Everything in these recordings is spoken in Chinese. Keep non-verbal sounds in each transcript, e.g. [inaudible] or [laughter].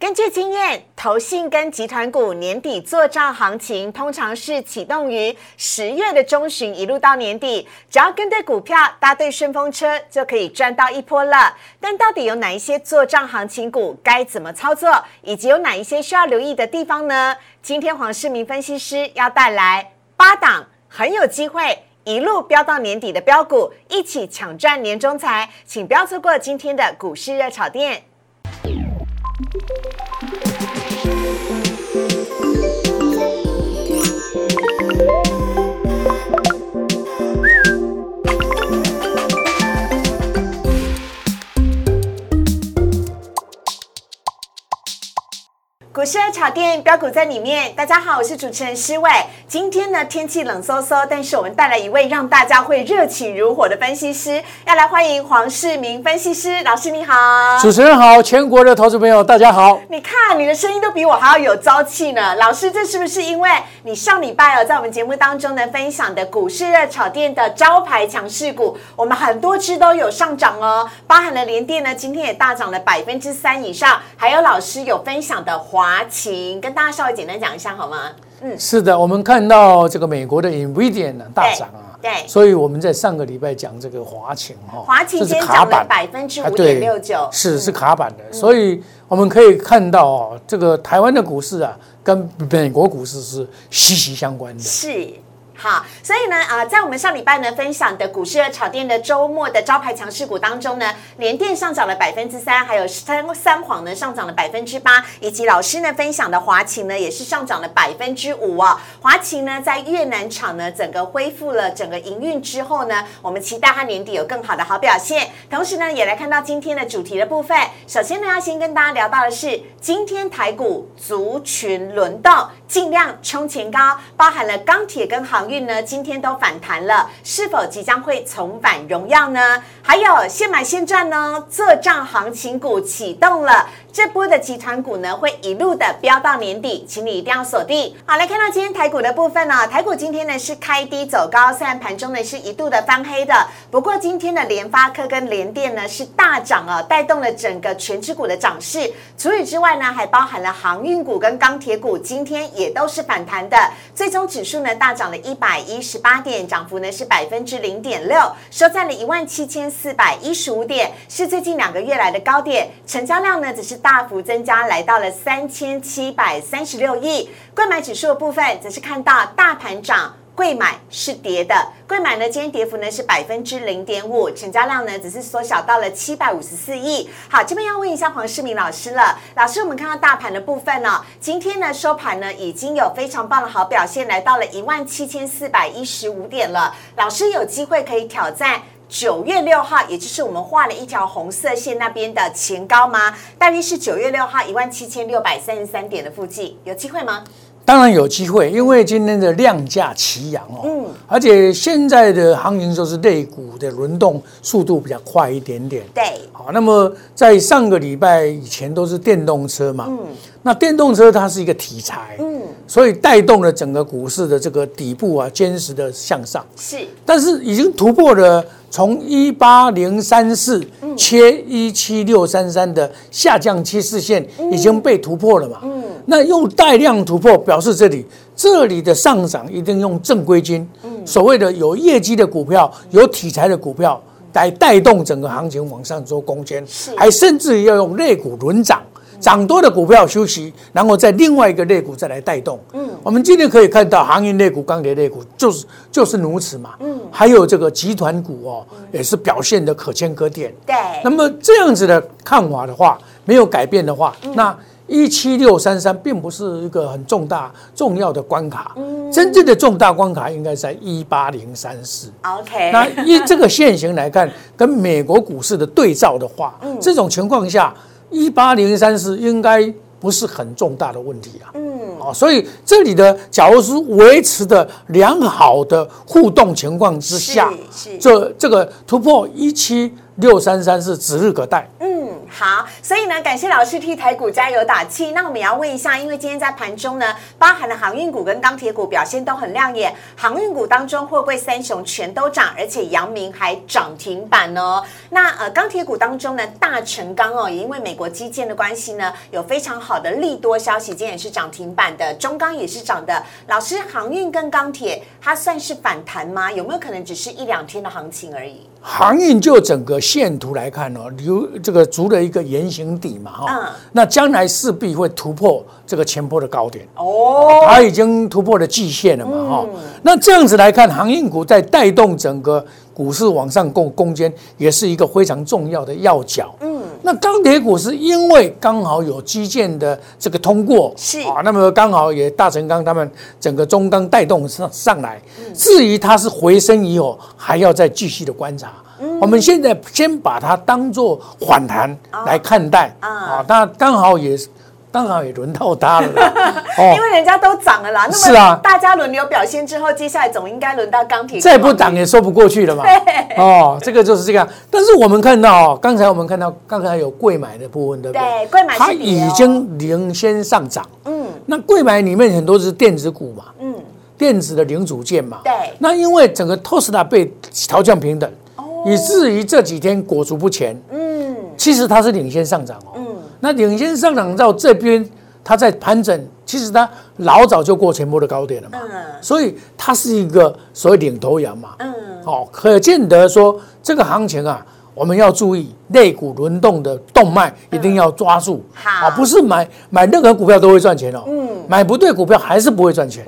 根据经验，投信跟集团股年底做账行情，通常是启动于十月的中旬，一路到年底，只要跟对股票，搭对顺风车，就可以赚到一波了。但到底有哪一些做账行情股该怎么操作，以及有哪一些需要留意的地方呢？今天黄世明分析师要带来八档很有机会一路飙到年底的标股，一起抢赚年终财，请不要错过今天的股市热炒店。股市的炒店标股在里面。大家好，我是主持人施伟。今天呢，天气冷飕飕，但是我们带来一位让大家会热情如火的分析师，要来欢迎黄世明分析师老师，你好。主持人好，全国的投资朋友大家好。你看你的声音都比我还要有朝气呢，老师，这是不是因为你上礼拜哦在我们节目当中呢分享的股市热炒店的招牌强势股，我们很多只都有上涨哦，包含了联电呢，今天也大涨了百分之三以上，还有老师有分享的华。华勤跟大家稍微简单讲一下好吗？嗯，是的，我们看到这个美国的 Nvidia 呢大涨啊，对，所以我们在上个礼拜讲这个华勤哈，华勤今天涨了百分之五点六九，是是卡板的，所以我们可以看到哦，这个台湾的股市啊，跟美国股市是息息相关的，是。好，所以呢，啊，在我们上礼拜呢分享的股市和炒店的周末的招牌强势股当中呢，联电上涨了百分之三，还有三三晃呢上涨了百分之八，以及老师呢分享的华勤呢也是上涨了百分之五哦。华勤呢在越南厂呢整个恢复了整个营运之后呢，我们期待它年底有更好的好表现。同时呢，也来看到今天的主题的部分。首先呢，要先跟大家聊到的是，今天台股族群轮动，尽量冲前高，包含了钢铁跟航。运呢，今天都反弹了，是否即将会重返荣耀呢？还有现买现赚呢？做账行情股启动了。这波的集团股呢，会一路的飙到年底，请你一定要锁定。好，来看到今天台股的部分呢，台股今天呢是开低走高，虽然盘中呢是一度的翻黑的，不过今天的联发科跟联电呢是大涨啊，带动了整个全指股的涨势。除此之外呢，还包含了航运股跟钢铁股，今天也都是反弹的。最终指数呢大涨了一百一十八点，涨幅呢是百分之零点六，收在了一万七千四百一十五点，是最近两个月来的高点。成交量呢只是大。幅增加，来到了三千七百三十六亿。贵买指数的部分，则是看到大盘涨，贵买是跌的。贵买呢，今天跌幅呢是百分之零点五，成交量呢只是缩小到了七百五十四亿。好，这边要问一下黄世明老师了，老师，我们看到大盘的部分呢，今天呢收盘呢已经有非常棒的好表现，来到了一万七千四百一十五点了。老师有机会可以挑战。九月六号，也就是我们画了一条红色线那边的前高吗？大约是九月六号一万七千六百三十三点的附近，有机会吗？当然有机会，因为今天的量价齐扬哦，嗯，而且现在的行情就是类股的轮动速度比较快一点点，对，好，那么在上个礼拜以前都是电动车嘛，嗯，那电动车它是一个题材，嗯，所以带动了整个股市的这个底部啊坚实的向上，是，但是已经突破了。从一八零三四切一七六三三的下降趋势线已经被突破了嘛？嗯，那用带量突破表示这里这里的上涨一定用正规军，嗯，所谓的有业绩的股票、有题材的股票来带动整个行情往上做攻坚，还甚至要用类股轮涨。涨多的股票休息，然后在另外一个类股再来带动。嗯，我们今天可以看到，航运类股、钢铁类股就是就是如此嘛。嗯，还有这个集团股哦，也是表现的可圈可点。对。那么这样子的看法的话，没有改变的话，那一七六三三并不是一个很重大重要的关卡。嗯。真正的重大关卡应该在一八零三四。OK。[laughs] 那以这个现形来看，跟美国股市的对照的话，这种情况下。一八零三四应该不是很重大的问题啊。嗯，哦，所以这里的假如是维持的良好的互动情况之下，这这个突破一七六三三是指日可待。嗯，好，所以呢，感谢老师替台股加油打气。那我们也要问一下，因为今天在盘中呢，包含了航运股跟钢铁股表现都很亮眼。航运股当中，货柜三雄全都涨，而且阳明还涨停板哦。那呃，钢铁股当中呢，大成钢哦，也因为美国基建的关系呢，有非常好的利多消息，今天也是涨停板的。中钢也是涨的。老师，航运跟钢铁它算是反弹吗？有没有可能只是一两天的行情而已？航运就整个线图来看哦，留这个足了一个圆形底嘛，哈、嗯。那将来势必会突破这个前波的高点，哦，它已经突破了季线了嘛，哈、那这样子来看，航运股在带动整个股市往上攻攻坚，也是一个非常重要的要角。嗯，那钢铁股是因为刚好有基建的这个通过，是啊，那么刚好也大成钢他们整个中钢带动上上来。至于它是回升以后，还要再继续的观察。我们现在先把它当做反弹来看待啊，那刚好也是刚好也轮到它了啦。[laughs] 哦因为人家都涨了啦，那是啊大家轮流表现之后，接下来总应该轮到钢铁。再不涨也说不过去了嘛。哦，这个就是这样。但是我们看到哦，刚才我们看到刚才有贵买的部分，对不对？对贵买是它已经领先上涨。嗯那贵买里面很多是电子股嘛，嗯，电子的零组件嘛。对那因为整个特斯拉被调降平等，以至于这几天裹足不前。嗯其实它是领先上涨哦。嗯，那领先上涨到这边，它在盘整，其实它老早就过前波的高点了嘛。嗯所以它是一个所谓领头羊嘛。嗯，哦，可见得说这个行情啊，我们要注意类股轮动的动脉，一定要抓住。好啊，不是买买任何股票都会赚钱哦。嗯买不对股票还是不会赚钱。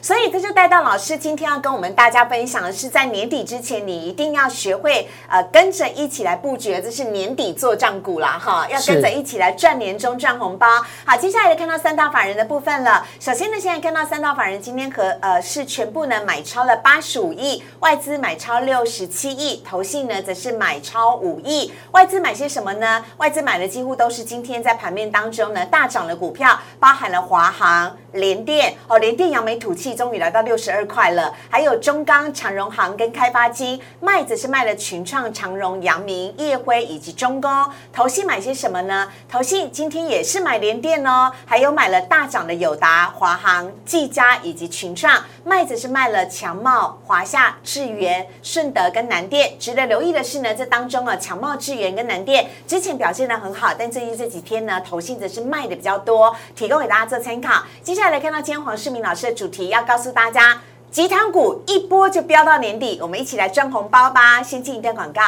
嗯，所以这就带到老师今天要跟我们大家分享的是，在年底之前，你一定要学会呃跟着一起来布局，这是年底做账股啦哈，要跟着一起来赚年终赚红包。好，接下来看到三大法人的部分了。首先呢，现在看到三大法人今天和呃是全部呢买超了八十五亿，外资买超六十七亿，投信呢则是买超五亿。外资买些什么呢？外资买的几乎都是今天在盘面当中呢大涨的股票，包含了华航、联电哦，联电、扬眉吐气终于来到六十二块了，还有中钢、长荣行跟开发金，麦子是卖了群创、长荣、阳明、业辉以及中工。投信买些什么呢？投信今天也是买联电哦，还有买了大涨的友达、华航、技嘉以及群创。麦子是卖了强茂、华夏、智源、顺德跟南电。值得留意的是呢，这当中啊，强茂、智源跟南电之前表现的很好，但最近这几天呢，投信则是卖的比较多，提供给大家做参考。接下来来看到今天黄世明老师的主题，要告诉大家，集团股一波就飙到年底，我们一起来赚红包吧！先进一段广告。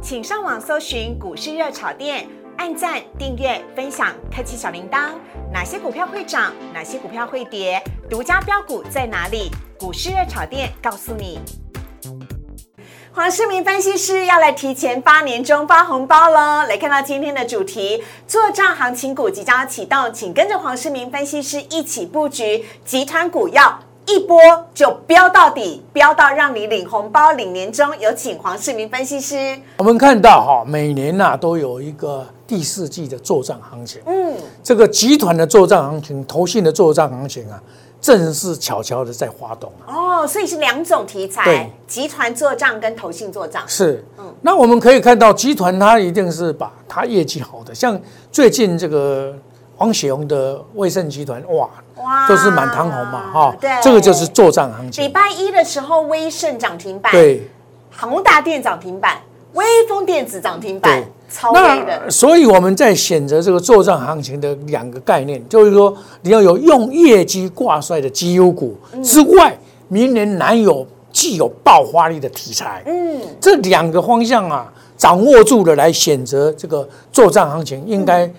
请上网搜寻股市热炒店，按赞、订阅、分享，开启小铃铛。哪些股票会涨？哪些股票会跌？独家标股在哪里？股市热炒店告诉你。黄世明分析师要来提前发年终发红包喽！来看到今天的主题，做账行情股即将要启动，请跟着黄世明分析师一起布局集团股，要一波就飙到底，飙到让你领红包、领年终。有请黄世明分析师。我们看到哈，每年呐、都有一个第四季的做账行情。嗯，这个集团的做账行情、投信的做账行情啊，正是悄悄的在发动啊。哦，所以是两种题材，集团做账跟投信做账。是，那我们可以看到，集团它一定是把它业绩好的，像最近这个黄雪红的卫盛集团，哇，哇。都是满堂红嘛，哈，对。这个就是做账行情。礼情。拜一的时候，威盛涨停板，，对，宏达电涨停板，威风电子涨停板。对，超那。所以我们在选择这个做账行情的两个概念，就是说你要有用业绩挂帅的绩优股之外，明年难有既有爆发力的题材。嗯，这两个方向啊，掌握住了来选择这个做账行情，应该、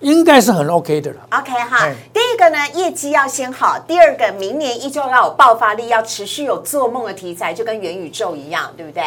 应该是很 OK 的了。OK 哈哎，第一个呢，业绩要先好；第二个，明年依旧要有爆发力，要持续有做梦的题材，就跟元宇宙一样，对不对？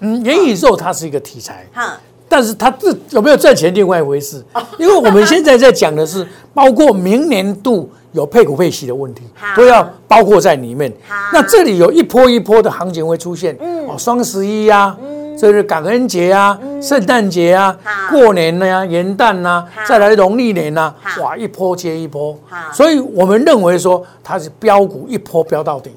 嗯，元宇宙它是一个题材，哈，但是它这有没有赚钱另外一回事。因为我们现在在讲的是，[laughs] 包括明年度有配股配息的问题，都要包括在里面。好。那这里有一波一波的行情会出现，嗯。哦，双十一呀、这是感恩节啊、圣诞节啊好、过年呀、元旦呐好，再来农历年呐好，哇，一波接一波。好。所以我们认为说它是标股一波标到底。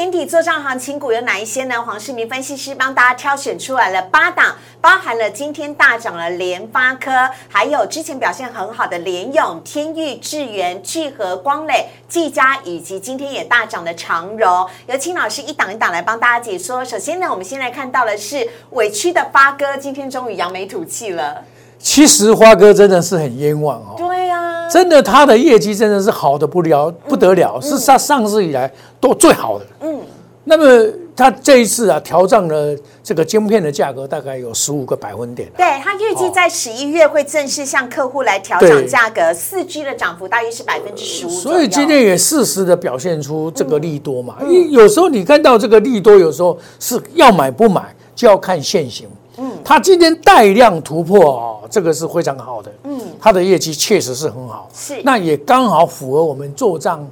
年底做账行情股有哪一些呢？黄世明分析师帮大家挑选出来了八档，包含了今天大涨了联发科，还有之前表现很好的联咏、天域、智源、聚合、光磊、技嘉，以及今天也大涨的长荣。有请老师一档一档来帮大家解说。首先呢，我们先来看到的是委屈的发哥，今天终于扬眉吐气了。其实花哥真的是很冤枉哦。对呀、真的，他的业绩真的是好的不了不得了，是他上市以来都最好的。嗯，那么他这一次啊，调涨了这个晶片的价格，大概有十五个百分点啊。对，他预计在十一月会正式向客户来调涨价格，四 G 的涨幅大约是百分之十五。所以今天也适时的表现出这个利多嘛。因为有时候你看到这个利多，有时候是要买不买，就要看现行。嗯，他今天带量突破哦，这个是非常好的。嗯，它的业绩确实是很好。是那也刚好符合我们做账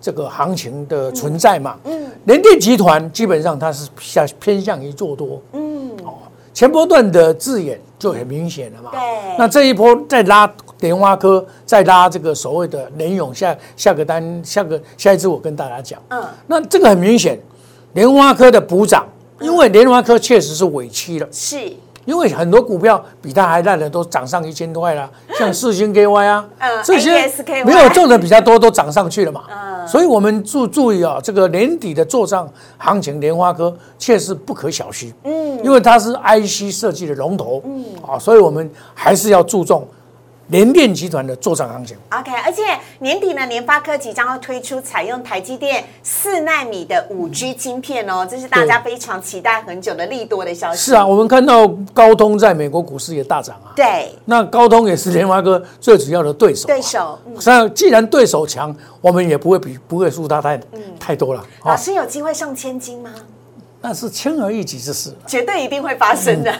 这个行情的存在嘛。嗯，联电集团基本上它是向偏向于做多。嗯，哦，前波段的字眼就很明显了嘛。对那这一波再拉莲花科，再拉这个所谓的联勇下下个单，下个下一次我跟大家讲。嗯，那这个很明显，莲花科的补涨，因为莲花科确实是尾期了。是因为很多股票比它还烂的都涨上一千多块了，[laughs] 像四星 KY 啊，嗯这些没有中的比较多都涨上去了嘛。所以我们注注意啊，这个年底的做账行情，莲花科确实不可小觑。嗯，因为它是 IC 设计的龙头。嗯，啊，所以我们还是要注重联电集团的做账行情。OK，而且年底呢，联发科即将要推出采用台积电四纳米的五 G 晶片哦，这是大家非常期待很久的利多的消息。是啊，，我们看到高通在美国股市也大涨啊。对，那高通也是联发科最主要的对手啊。对手。嗯那既然对手强，我们也不会比不会输他太太多了。老啊，师有机会上千金吗？那是轻而易举之事。绝对一定会发生的。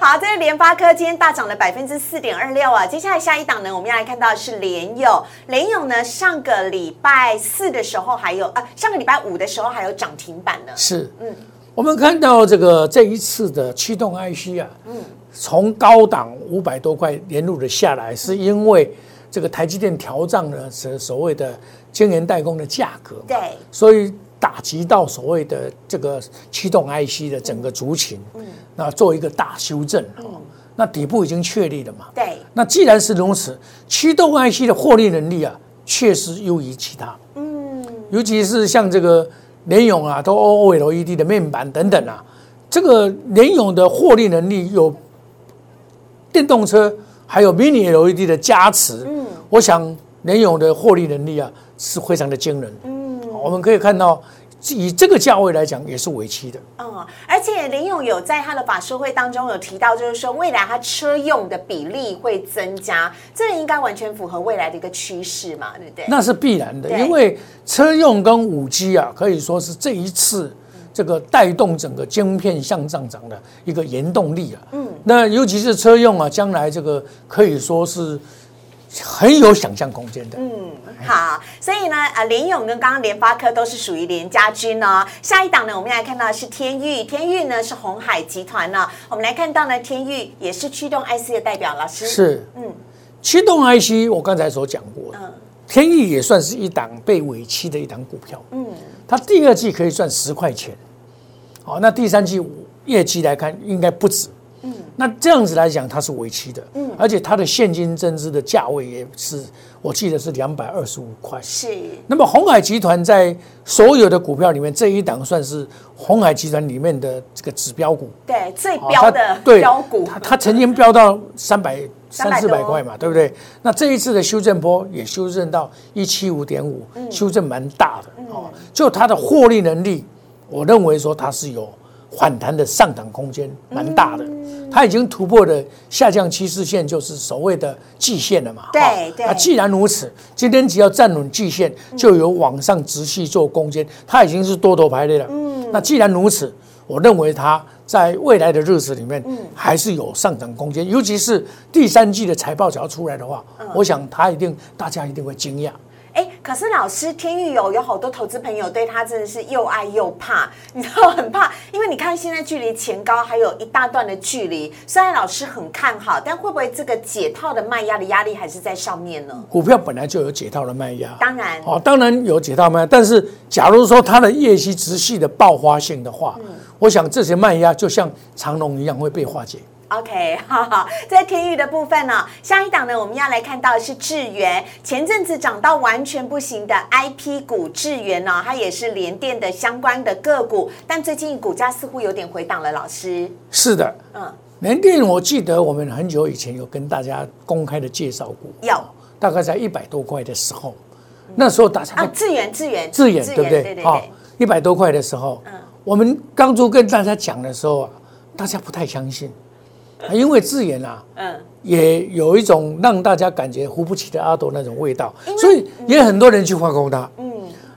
好，这是联发科今天大涨了百分之四点二六啊。接下来下一档呢，我们要来看到的是联友。联友呢，上个礼拜四的时候还有啊，上个礼拜五的时候还有涨停板呢。是，嗯，我们看到这个这一次的驱动 IC 啊，嗯，从高档五百多块连路的下来，是因为这个台积电调涨了所所谓的晶圆代工的价格嘛，对，所以打击到所谓的这个驱动 IC 的整个族群，嗯，那做一个大修正哦，那底部已经确立了嘛，对，那既然是如此，驱动 IC 的获利能力啊，确实优于其他。嗯，尤其是像这个联咏啊，都 OLED 的面板等等啊，这个联咏的获利能力有电动车还有 Mini LED 的加持。嗯，我想联咏的获利能力啊是非常的惊人。嗯，我们可以看到，以这个价位来讲，也是尾期的。嗯，而且林勇有在他的法说会当中有提到，就是说未来他车用的比例会增加，这应该完全符合未来的一个趋势嘛，对不对？那是必然的，因为车用跟五 G 啊，可以说是这一次这个带动整个晶片向上涨的一个原动力啊。嗯，那尤其是车用啊，将来这个可以说是很有想象空间的。嗯，好，所以呢，呃，联勇跟刚刚联发科都是属于联家军哦。下一档呢，我们来看到的是天域，天域呢是红海集团呢。我们来看到呢，天域也是驱动 IC 的代表，老师是，嗯嗯，驱动 IC 我刚才所讲过，嗯天域也算是一档被尾期的一档股票。嗯，它第二季可以赚十块钱，好，那第三季业绩来看应该不止。嗯，那这样子来讲，它是尾期的，嗯，而且它的现金增资的价位也是，我记得是两百二十五块。是那么红海集团在所有的股票里面，这一档算是红海集团里面的这个指标股。对最标的对标股，它它曾经飙到三百三四百多块嘛，对不对？那这一次的修正波也修正到一七五点五，修正蛮大的哦。就它的获利能力，我认为说它是有反弹的上涨空间，蛮大的。它已经突破了下降趋势线，就是所谓的季线了嘛。对哦对那既然如此，今天只要站稳季线，就有往上直系做攻坚，它已经是多头排列了。嗯，那既然如此，我认为它在未来的日子里面，还是有上涨空间。尤其是第三季的财报只要出来的话，我想它一定大家一定会惊讶。哎，可是老师天域有有好多投资朋友对他真的是又爱又怕，你知道很怕，因为你看现在距离前高还有一大段的距离。虽然老师很看好，但会不会这个解套的卖压的压力还是在上面呢？股票本来就有解套的卖压，当然，哦，当然有解套卖压，但是假如说它的业绩直系的爆发性的话，我想这些卖压就像长龙一样会被化解。OK，[laughs] 好好，在天域的部分呢，下一档呢，我们要来看到的是智源，前阵子涨到完全不行的 IP 股智源呢，它也是联电的相关的个股，但最近股价似乎有点回档了，老师。是的，嗯，联电我记得我们很久以前有跟大家公开的介绍过，有，大概在一百多块的时候，那时候大家啊，智源智源智源对不对？好，一百多块的时候，嗯，我们当初跟大家讲的时候啊，大家不太相信。因为字眼啊，嗯，也有一种让大家感觉扶不起的阿斗那种味道，所以也很多人去换空它。嗯，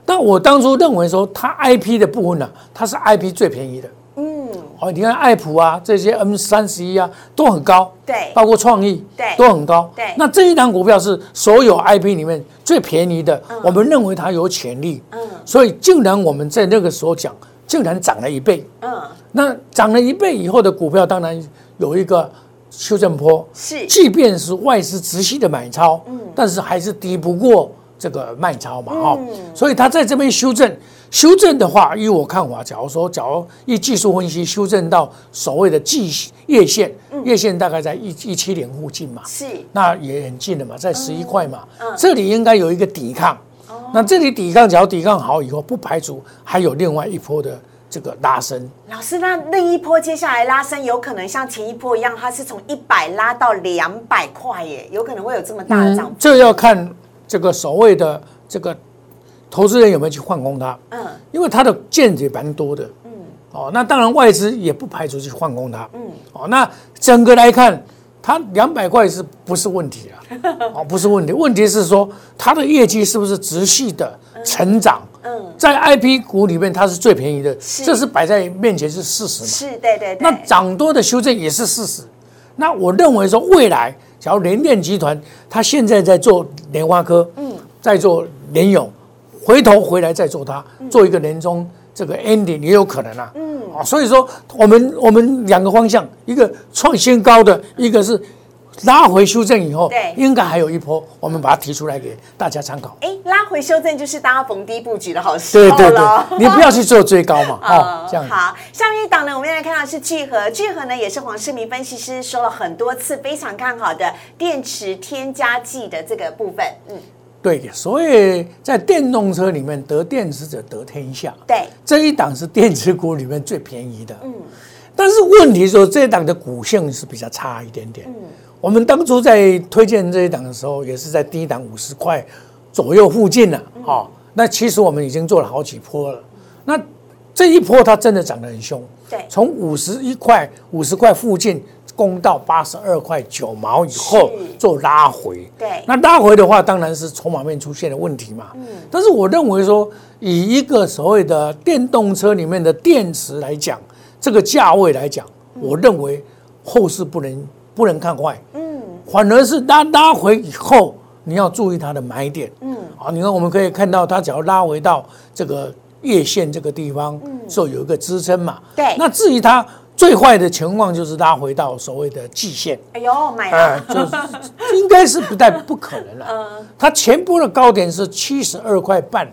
但我当初认为说，它 IP 的部分呢，它是 IP 最便宜的。嗯，哦，你看爱普啊，这些 M 三十一啊，都很高。对，包括创意，对，都很高。对，那这一档股票是所有 IP 里面最便宜的，我们认为它有潜力。嗯，所以竟然我们在那个时候讲，竟然涨了一倍。嗯，那涨了一倍以后的股票，当然。有一个修正坡，是，即便是外资直系的买超，嗯，但是还是敌不过这个卖超嘛，哈，所以它在这边修正，修正的话，依我看法，假如说，假如以技术分析修正到所谓的季月线，月线大概在一一七零附近嘛，是，那也很近了嘛，在十一块嘛，这里应该有一个抵抗，那这里抵抗，只要抵抗好以后，不排除还有另外一波的。这个拉升，老师，那那一波接下来拉升，有可能像前一波一样，它是从一百拉到两百块耶，有可能会有这么大的涨幅。这要看这个所谓的这个投资人有没有去换空它，嗯，因为它的见解蛮多的，嗯，哦，那当然外资也不排除去换空它，嗯，哦，那整个来看，它两百块是不是问题啊？哦，不是问题，问题是说它的业绩是不是持续的成长？嗯，在 I P 股里面，它是最便宜的，这是摆在面前是事实嘛？是，对对对。那涨多的修正也是事实。那我认为说，未来假如联电集团它现在在做莲花科，嗯，在做联咏，回头回来再做它，做一个年终这个 ending 也有可能啊。嗯，啊，所以说我们我们两个方向，一个创新高的，一个是。拉回修正以后，对，应该还有一波，我们把它提出来给大家参考。哎，拉回修正就是大家逢低布局的好时候了。你不要去做追高嘛，[laughs] 哦，这样。好，下面一档呢，我们来看到是聚合，聚合呢也是黄世明分析师说了很多次非常看好的电池添加剂的这个部分。嗯，对，所以在电动车里面得电池者得天下。对，这一档是电池股里面最便宜的。嗯，但是问题说这一档的股性是比较差一点点。嗯。我们当初在推荐这一档的时候，也是在低档五十块左右附近了。哦，那其实我们已经做了好几波了。那这一波它真的涨得很凶，对，从五十一块、五十块附近攻到八十二块九毛以后做拉回。对，那拉回的话，当然是筹码面出现了问题嘛。嗯，但是我认为说，以一个所谓的电动车里面的电池来讲，这个价位来讲，我认为后市不能。不能看坏，嗯，反而是拉拉回以后，你要注意它的买点，嗯，啊，你看我们可以看到，它只要拉回到这个月线这个地方，嗯，就有一个支撑嘛，对。那至于它最坏的情况，就是拉回到所谓的季线，哎呦，买了，就是应该是不太不可能了，嗯，它前波的高点是七十二块半，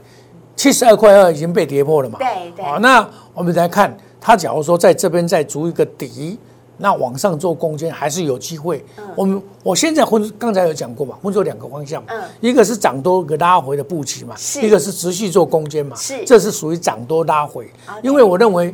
七十二块二已经被跌破了嘛，对对。好，那我们来看，它假如说在这边再筑一个底。那往上做攻坚还是有机会。我们我现在分刚才有讲过嘛，分做两个方向。嗯，一个是涨多给拉回的布局嘛，一个是持续做攻坚嘛。是，这是属于涨多拉回。因为我认为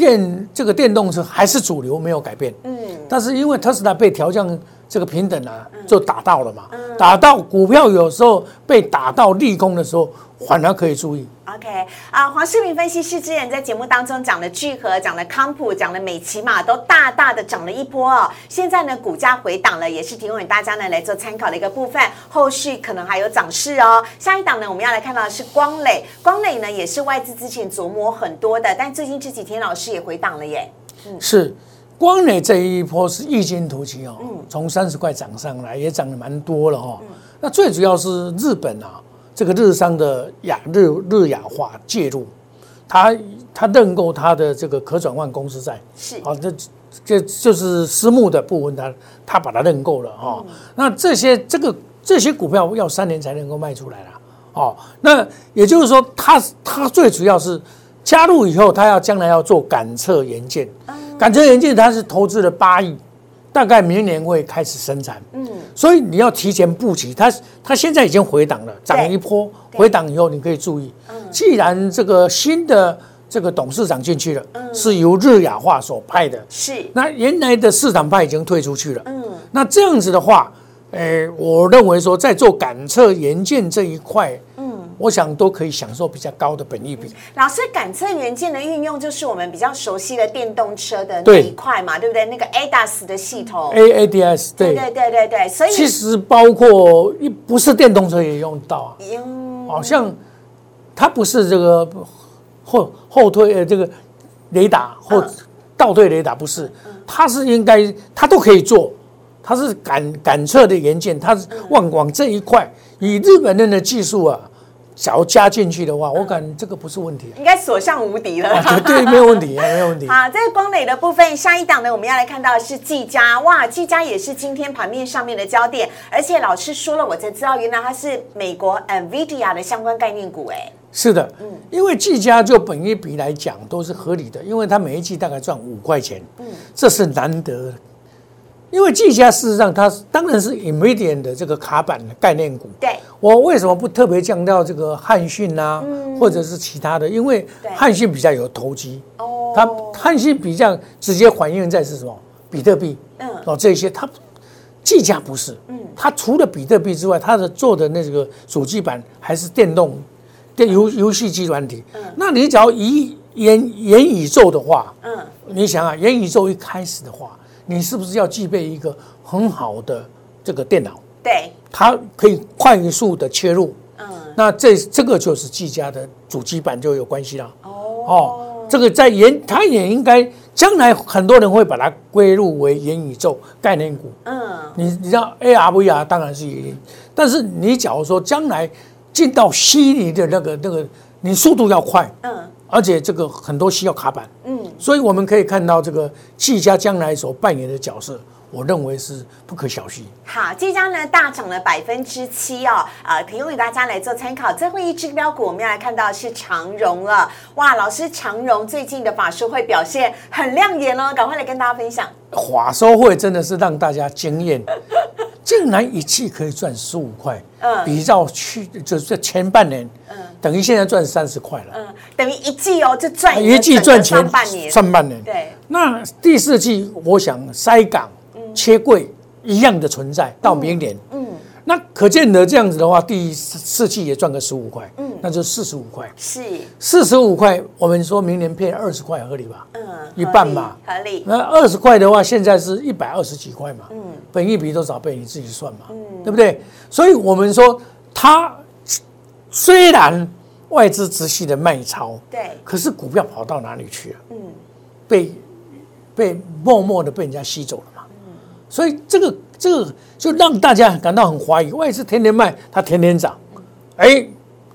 电这个电动车还是主流，没有改变。嗯，但是因为特斯拉被调降这个平等啊，就打到了嘛。嗯，打到股票有时候被打到利空的时候。反而可以注意。OK 啊，黄世明分析师之前在节目当中讲的聚合、讲的康普、讲的美骑马都大大的涨了一波哦。现在呢，股价回档了，也是提供给大家呢来做参考的一个部分。后续可能还有涨势哦。下一档呢，我们要来看到的是光磊。光磊呢，也是外资之前琢磨很多的，但最近这几天老师也回档了耶。嗯，是光磊这一波是异军突起哦，从三十块涨上来，也涨得蛮多了哈。那最主要是日本啊。这个日商的亚日日亚化介入，他他认购他的这个可转换公司债，是。啊，这这就是私募的部分，他他把它认购了哈、那这些这个这些股票要三年才能够卖出来啦。哦，那也就是说，他他最主要是加入以后，他要将来要做感测元件，感测元件他是投资了八亿，大概明年会开始生产。嗯，所以你要提前布局。它它现在已经回档了，涨一波，回档以后你可以注意。既然这个新的这个董事长进去了，是由日亚化所派的，是那原来的市场派已经退出去了。嗯，那这样子的话，诶，我认为说在做感测元件这一块，嗯，我想都可以享受比较高的本益比。老师，感测元件的运用就是我们比较熟悉的电动车的那对。一块嘛，对不对？那个 ADAS 的系统，A A D S 对。对，对对对对，所以其实包括一不是电动车也用到啊，嗯好像它不是这个后后退呃这个雷达或嗯。倒退雷达不是，它是应该它都可以做，它是感感测的元件，它是嗯。往往这一块以日本人的技术啊，假如加进去的话，我感这个不是问题应该所向无敌了。啊，绝对没有问题，[laughs] 没有问题。好，在光磊的部分，下一档呢，我们要来看到的是技嘉，哇，技嘉也是今天盘面上面的焦点，而且老师说了，我才知道，原来它是美国 NVIDIA 的相关概念股，哎，是的，因为技嘉就本一比来讲都是合理的，因为它每一季大概赚五块钱，这是难得。因为技嘉事实上它当然是 Nvidia 的这个卡板的概念股。对，我为什么不特别强调这个汉讯啊，或者是其他的？因为对。汉讯比较有投机，哦。它汉讯比较直接反映在是什么？比特币，嗯。哦这些它技嘉不是，嗯，它除了比特币之外，它的做的那个主机板还是电动电游游戏机软体。那你只要以元元宇宙的话，嗯，你想啊，元宇宙一开始的话，你是不是要具备一个很好的这个电脑？对，它可以快速的切入，嗯，那这这个就是技嘉的主机板就有关系了。哦，哦，这个在研，它也应该将来很多人会把它归入为元宇宙概念股。嗯，你你知道 AR、VR 当然是一定，但是你假如说将来进到悉尼的那个那个，你速度要快，嗯，而且这个很多需要卡板，嗯，所以我们可以看到这个技嘉将来所扮演的角色，我认为是不可小觑。好，这家呢大涨了百分之七哦，呃，提供给大家来做参考。最后一只标股，我们要来看到是长荣了。哇，老师，长荣最近的法术会表现很亮眼哦，赶快来跟大家分享。法收会真的是让大家惊艳，[laughs] 竟然一季可以赚十五块，嗯比照去就是前半年，嗯等于现在赚三十块了，嗯，等于一季哦，就赚一季赚钱上半年。上半年。对，那第四季，我想塞港、切柜一样的存在，到明年，嗯，那可见得这样子的话，第四季也赚个十五块，嗯，那就四十五块，是，四十五块，我们说明年配二十块合理吧？嗯，一半吧。合理，那二十块的话，现在是一百二十几块嘛，嗯，本一比多少倍你自己算嘛，嗯。对不对？所以我们说它虽然外资直系的卖超，对，可是股票跑到哪里去了？嗯，被被默默的被人家吸走了嘛。所以这个这个就让大家感到很怀疑，外资天天卖，它天天涨，哎，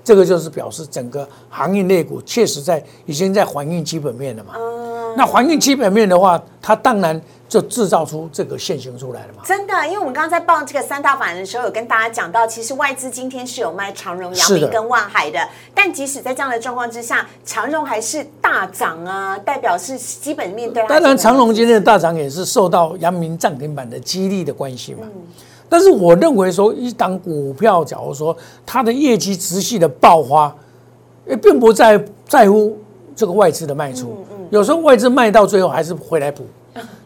这个就是表示整个行业内股确实在已经在反映基本面了嘛。那环境基本面的话，它当然就制造出这个现形出来了嘛。真的，因为我们刚刚在报这个三大法人的时候，有跟大家讲到，其实外资今天是有卖长荣、阳明跟万海的，但即使在这样的状况之下，长荣还是大涨啊，代表是基本面对它当然，长荣今天的大涨也是受到阳明涨停板的激励的关系嘛。但是我认为说，一档股票，假如说它的业绩持续的爆发，也并不在在乎这个外资的卖出。有时候外资卖到最后还是回来补。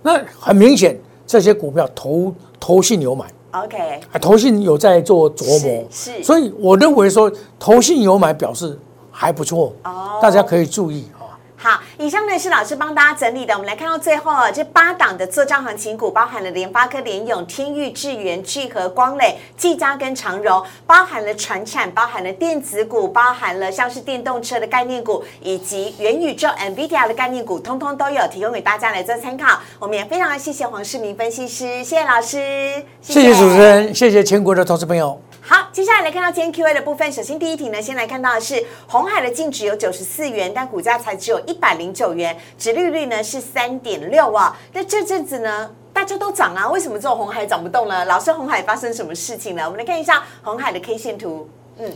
那很明显，这些股票投投信有买，OK，啊，投信有在做琢磨，是是。所以我认为说投信有买表示还不错，哦。大家可以注意。啊。好，以上呢是老师帮大家整理的。我们来看到最后啊，这八档的做账行情股包含了联发科、联咏、天域、智源、聚合、光磊、技嘉跟长荣，包含了船产，包含了电子股，包含了像是电动车的概念股，以及元宇宙 NVIDIA 的概念股，通通都有提供给大家来做参考。我们也非常的谢谢黄世明分析师，谢谢老师，谢谢主持人，谢谢全国的投资朋友。好，接下来来看到今天 Q&A 的部分。首先第一题呢，先来看到的是红海的净值有九十四元，但股价才只有一百零九元，值利率呢是三点六啊。那这阵子呢，大家都涨啊，为什么只有红海涨不动呢？老师，红海发生什么事情呢？我们来看一下红海的 K 线图。嗯，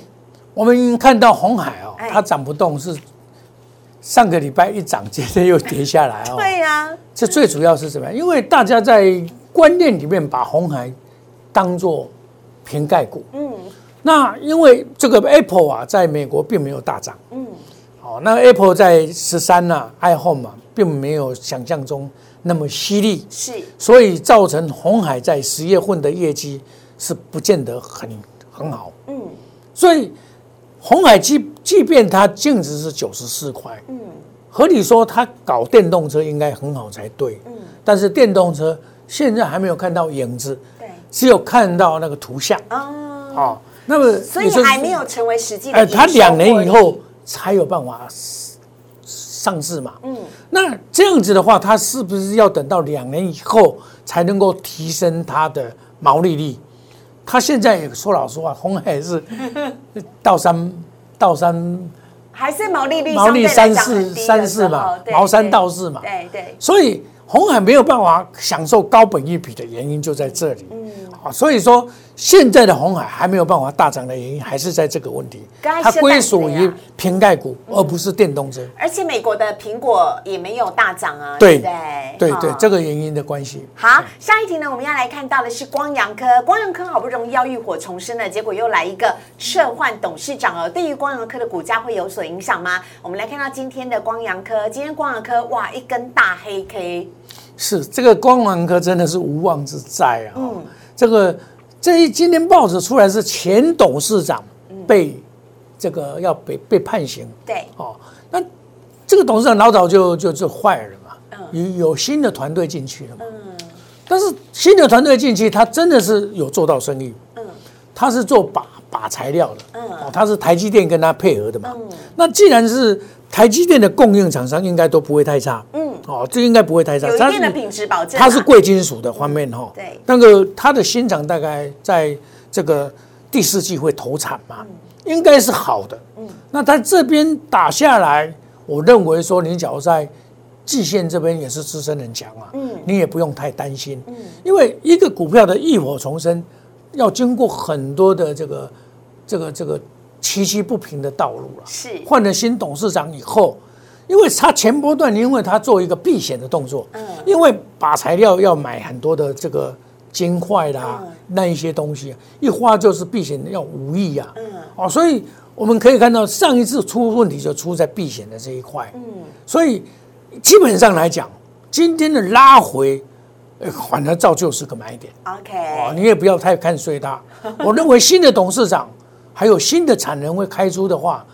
我们看到红海哦哎，它涨不动是上个礼拜一涨，今天又跌下来哦。[laughs] 对呀、这最主要是什么？因为大家在观念里面把红海当做瓶盖股。嗯那因为这个 Apple 啊，在美国并没有大涨。嗯，好，那 Apple 在十三呐，iPhone 嘛，并没有想象中那么犀利，是所以造成红海在十月份的业绩是不见得很很好。嗯所以红海即即便它净值是九十四块，嗯合理说它搞电动车应该很好才对。嗯，但是电动车现在还没有看到影子，对只有看到那个图像。啊，哦，那么所以还没有成为实际的哎，营收它两年以获后才有办法上市嘛。嗯那这样子的话，它是不是要等到两年以后才能够提升它的毛利率？他现在也说老实话，红海是倒 [laughs] 三倒三，还是毛利率毛利三四三四嘛毛三对到四嘛对对，所以红海没有办法享受高本益比的原因就在这里。嗯啊，所以说现在的红海还没有办法大涨的原因，还是在这个问题，它归属于瓶盖股，而不是电动车。而且美国的苹果也没有大涨啊，对不对？对这个原因的关系。好，下一题呢，我们要来看到的是光阳科。光阳科好不容易要浴火重生了，结果又来一个撤换董事长哦。对于光阳科的股价会有所影响吗？我们来看到今天的光阳科，今天光阳科哇一根大黑 K，是这个光环科真的是无妄之灾啊！嗯这个这一今天报纸出来是前董事长被这个要被被判刑。对，哦，那这个董事长老早就就就坏了嘛，嗯。有有新的团队进去了嘛，嗯。但是新的团队进去，他真的是有做到生意，嗯。他是做把把材料的，嗯。哦，他是台积电跟他配合的嘛。嗯。那既然是台积电的供应厂商，应该都不会太差，嗯，哦，这应该不会太差。有一它是定的品质保证啊。它是贵金属的方面哈，对那个它的新厂大概在这个第四季会投产嘛，应该是好的。嗯，那它这边打下来，我认为说你假如在季线这边也是支撑很强啊，嗯你也不用太担心，嗯，因为一个股票的浴火重生，要经过很多的这个这个这个崎岖不平的道路了。是换了新董事长以后，因为他前波段，因为他做一个避险的动作，嗯。因为把材料要买很多的这个金块啦、嗯。那一些东西，一花就是避险要五亿啊，嗯。哦，所以我们可以看到上一次出问题就出在避险的这一块，嗯。所以基本上来讲，今天的拉回，呃，反而照旧是个买点。哦，OK，你也不要太看衰它。我认为新的董事长还有新的产能会开出的话，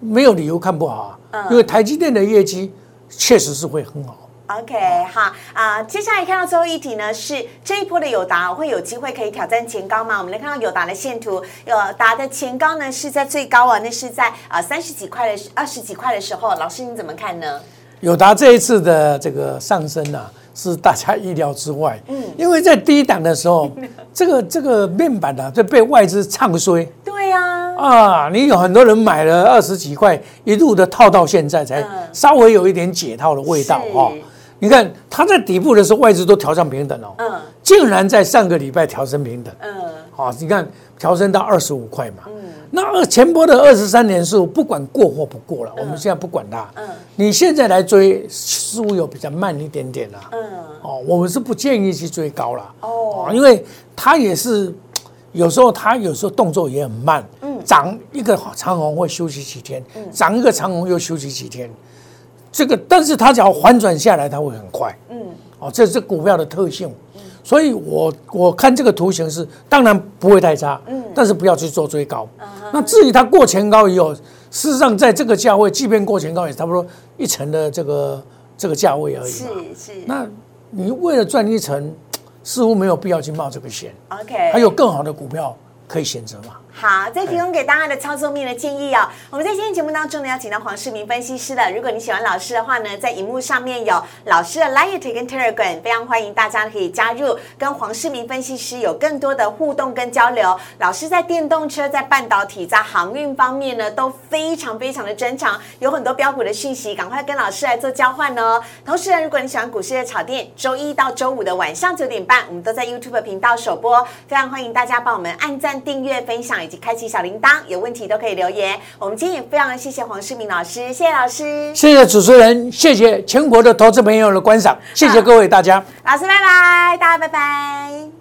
没有理由看不好啊。嗯因为台积电的业绩确实是会很好。OK，好啊、接下来看到最后一题呢，是这一波的友达会有机会可以挑战前高吗？我们来看到友达的线图，友达的前高呢是在最高啊，那是在啊三十几块的二十几块的时候，老师你怎么看呢？友达这一次的这个上升啊，是大家意料之外。嗯，因为在低档的时候，这个这个面板啊，就被外资唱衰对呀、啊，你有很多人买了二十几块，一路的套到现在，才嗯。稍微有一点解套的味道是。哦。你看它在底部的时候，外资都调上平等哦，嗯。竟然在上个礼拜调升平等。嗯。好，你看调升到二十五块嘛，嗯。那二前波的二十三年数不管过或不过了，我们现在不管它。嗯。你现在来追，似乎有比较慢一点点啦。嗯，哦，我们是不建议去追高了。哦。因为它也是有时候它有时候动作也很慢，嗯涨一个长虹会休息几天，涨一个长虹又休息几天。这个，但是它只要反转下来，它会很快。嗯哦，这是股票的特性，所以我我看这个图形是，当然不会太差，嗯但是不要去做追高。那至于它过前高以后，事实上在这个价位，即便过前高也差不多一成的这个这个价位而已是。是，那你为了赚一成，似乎没有必要去冒这个险，OK，还有更好的股票可以选择嘛。好，再提供给大家的操作面的建议哦。我们在今天节目当中呢，邀请到黄世明分析师的。如果你喜欢老师的话呢，在荧幕上面有老师的 Light 跟 Telegram，非常欢迎大家可以加入，跟黄世明分析师有更多的互动跟交流。老师在电动车、在半导体、在航运方面呢，都非常非常的专长，有很多标股的讯息，赶快跟老师来做交换哦。同时呢，如果你喜欢股市的炒店，周一到周五的晚上九点半，我们都在 YouTube 频道首播，非常欢迎大家帮我们按赞、订阅、分享。以及开启小铃铛，有问题都可以留言。我们今天也非常谢谢黄世明老师，谢谢老师，谢谢主持人，谢谢全国的投资朋友的观赏，谢谢各位大家，老师拜拜，大家拜拜。